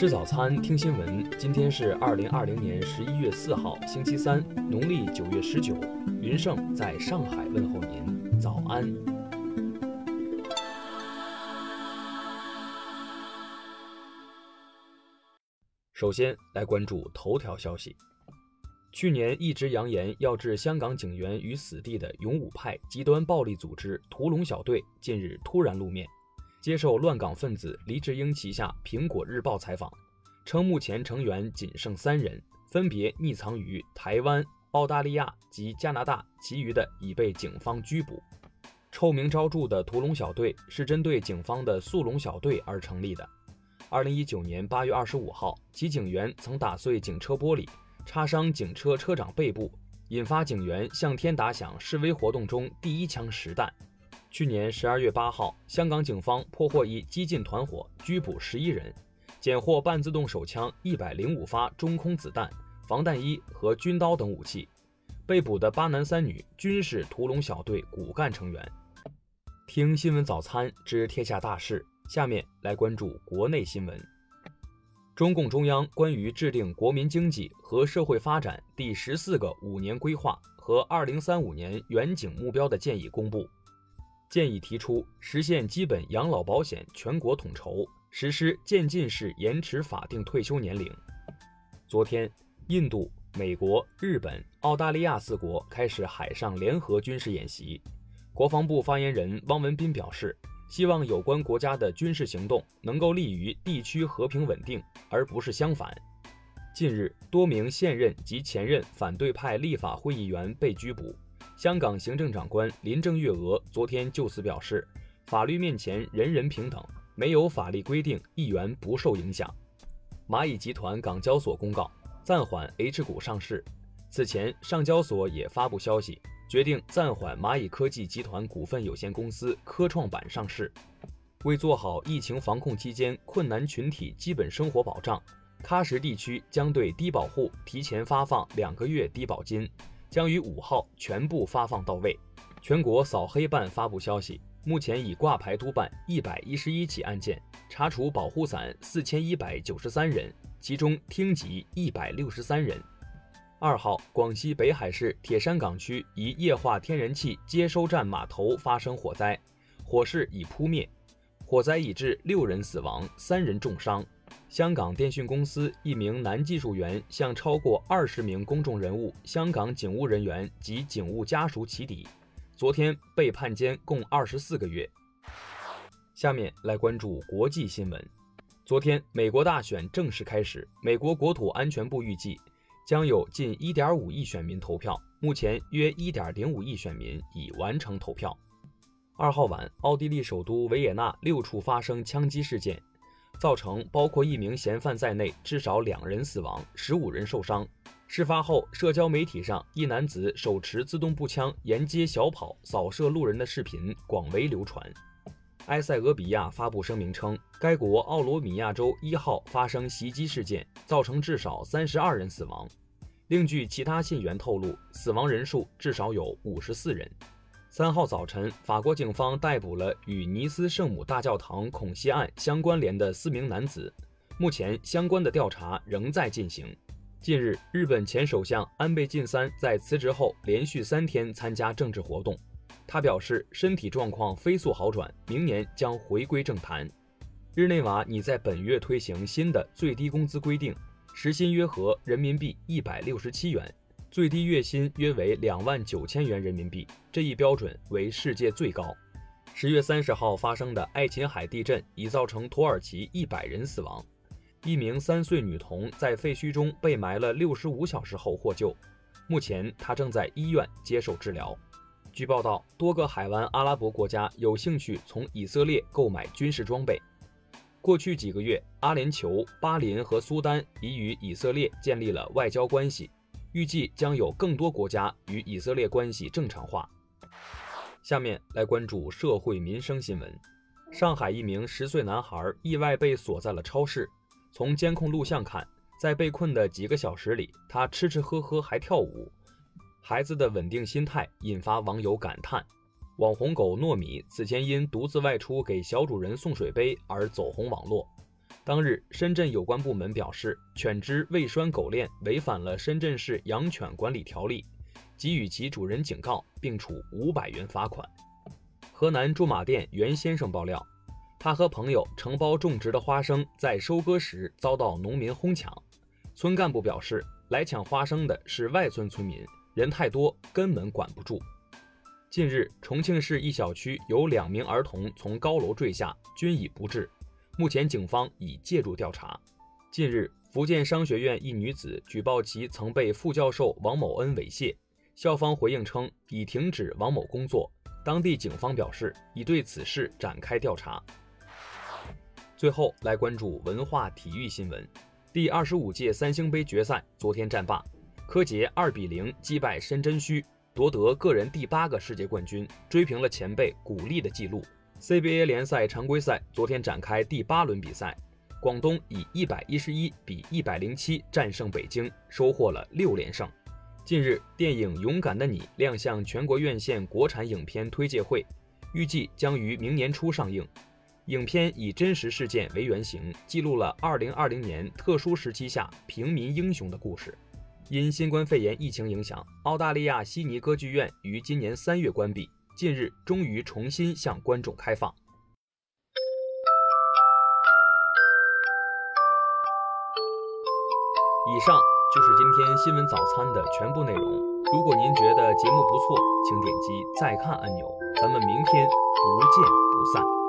吃早餐，听新闻。今天是二零二零年十一月四号，星期三，农历九月十九。云盛在上海问候您，早安。首先来关注头条消息。去年一直扬言要置香港警员于死地的勇武派极端暴力组织屠龙小队，近日突然露面。接受乱港分子黎智英旗下《苹果日报》采访，称目前成员仅剩三人，分别匿藏于台湾、澳大利亚及加拿大，其余的已被警方拘捕。臭名昭著的屠龙小队是针对警方的速龙小队而成立的。二零一九年八月二十五号，其警员曾打碎警车玻璃，插伤警车车长背部，引发警员向天打响示威活动中第一枪实弹。去年十二月八号，香港警方破获一激进团伙，拘捕十一人，检获半自动手枪一百零五发中空子弹、防弹衣和军刀等武器。被捕的八男三女均是屠龙小队骨干成员。听新闻早餐知天下大事，下面来关注国内新闻。中共中央关于制定国民经济和社会发展第十四个五年规划和二零三五年远景目标的建议公布。建议提出实现基本养老保险全国统筹，实施渐进式延迟法定退休年龄。昨天，印度、美国、日本、澳大利亚四国开始海上联合军事演习。国防部发言人汪文斌表示，希望有关国家的军事行动能够利于地区和平稳定，而不是相反。近日，多名现任及前任反对派立法会议员被拘捕。香港行政长官林郑月娥昨天就此表示，法律面前人人平等，没有法律规定议员不受影响。蚂蚁集团港交所公告暂缓 H 股上市。此前，上交所也发布消息，决定暂缓蚂蚁科技集团股份有限公司科创板上市。为做好疫情防控期间困难群体基本生活保障，喀什地区将对低保户提前发放两个月低保金。将于五号全部发放到位。全国扫黑办发布消息，目前已挂牌督办一百一十一起案件，查处保护伞四千一百九十三人，其中厅级一百六十三人。二号，广西北海市铁山港区一液化天然气接收站码头发生火灾，火势已扑灭，火灾已致六人死亡，三人重伤。香港电讯公司一名男技术员向超过二十名公众人物、香港警务人员及警务家属起底，昨天被判监共二十四个月。下面来关注国际新闻。昨天，美国大选正式开始，美国国土安全部预计将有近一点五亿选民投票，目前约一点零五亿选民已完成投票。二号晚，奥地利首都维也纳六处发生枪击事件。造成包括一名嫌犯在内至少两人死亡，十五人受伤。事发后，社交媒体上一男子手持自动步枪沿街小跑扫射路人的视频广为流传。埃塞俄比亚发布声明称，该国奥罗米亚州一号发生袭击事件，造成至少三十二人死亡。另据其他信源透露，死亡人数至少有五十四人。三号早晨，法国警方逮捕了与尼斯圣母大教堂恐袭案相关联的四名男子，目前相关的调查仍在进行。近日，日本前首相安倍晋三在辞职后连续三天参加政治活动，他表示身体状况飞速好转，明年将回归政坛。日内瓦拟在本月推行新的最低工资规定，时薪约合人民币一百六十七元。最低月薪约为两万九千元人民币，这一标准为世界最高。十月三十号发生的爱琴海地震已造成土耳其一百人死亡，一名三岁女童在废墟中被埋了六十五小时后获救，目前她正在医院接受治疗。据报道，多个海湾阿拉伯国家有兴趣从以色列购买军事装备。过去几个月，阿联酋、巴林和苏丹已与以色列建立了外交关系。预计将有更多国家与以色列关系正常化。下面来关注社会民生新闻。上海一名十岁男孩意外被锁在了超市，从监控录像看，在被困的几个小时里，他吃吃喝喝还跳舞。孩子的稳定心态引发网友感叹。网红狗糯米此前因独自外出给小主人送水杯而走红网络。当日，深圳有关部门表示，犬只未拴狗链违反了深圳市养犬管理条例，给予其主人警告，并处五百元罚款。河南驻马店袁先生爆料，他和朋友承包种植的花生，在收割时遭到农民哄抢。村干部表示，来抢花生的是外村村民，人太多，根本管不住。近日，重庆市一小区有两名儿童从高楼坠下，均已不治。目前，警方已介入调查。近日，福建商学院一女子举报其曾被副教授王某恩猥亵，校方回应称已停止王某工作。当地警方表示已对此事展开调查。最后来关注文化体育新闻：第二十五届三星杯决赛昨天战罢，柯洁二比零击败申真虚，夺得个人第八个世界冠军，追平了前辈古力的纪录。CBA 联赛常规赛昨天展开第八轮比赛，广东以一百一十一比一百零七战胜北京，收获了六连胜。近日，电影《勇敢的你》亮相全国院线国产影片推介会，预计将于明年初上映。影片以真实事件为原型，记录了二零二零年特殊时期下平民英雄的故事。因新冠肺炎疫情影响，澳大利亚悉尼歌剧院于今年三月关闭。近日，终于重新向观众开放。以上就是今天新闻早餐的全部内容。如果您觉得节目不错，请点击再看按钮。咱们明天不见不散。